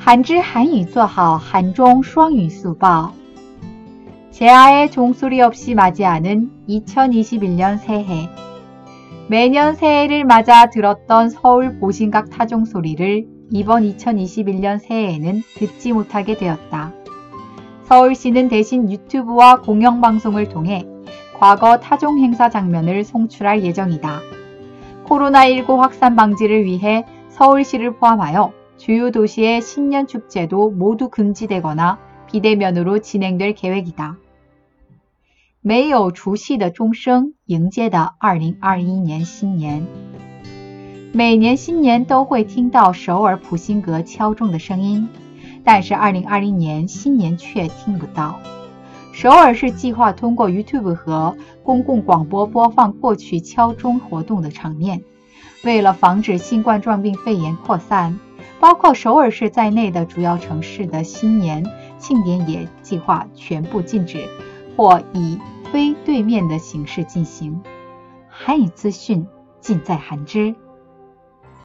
한지 한유 做好한종双语速报 재하의 종소리 없이 맞이하는 2021년 새해. 매년 새해를 맞아 들었던 서울 보신각 타종 소리를 이번 2021년 새해에는 듣지 못하게 되었다. 서울시는 대신 유튜브와 공영방송을 통해 과거 타종 행사 장면을 송출할 예정이다. 코로나19 확산 방지를 위해 서울시를 포함하여 주요 도시의 신년 축제도 모두 금지되거나 비대면으로 진행될 계획이다. 没有除夕的钟声迎接的2021年新年。每年新年都会听到首尔普辛阁敲钟的声音，但是2020年新年却听不到。首尔市计划通过 YouTube 和公共广播播放过去敲钟活动的场面，为了防止新冠状病肺炎扩散。 包括首尔市在内的主要城市的新年庆典也计划全部禁止，或以非对面的形式进行。韩语资讯尽在韩知。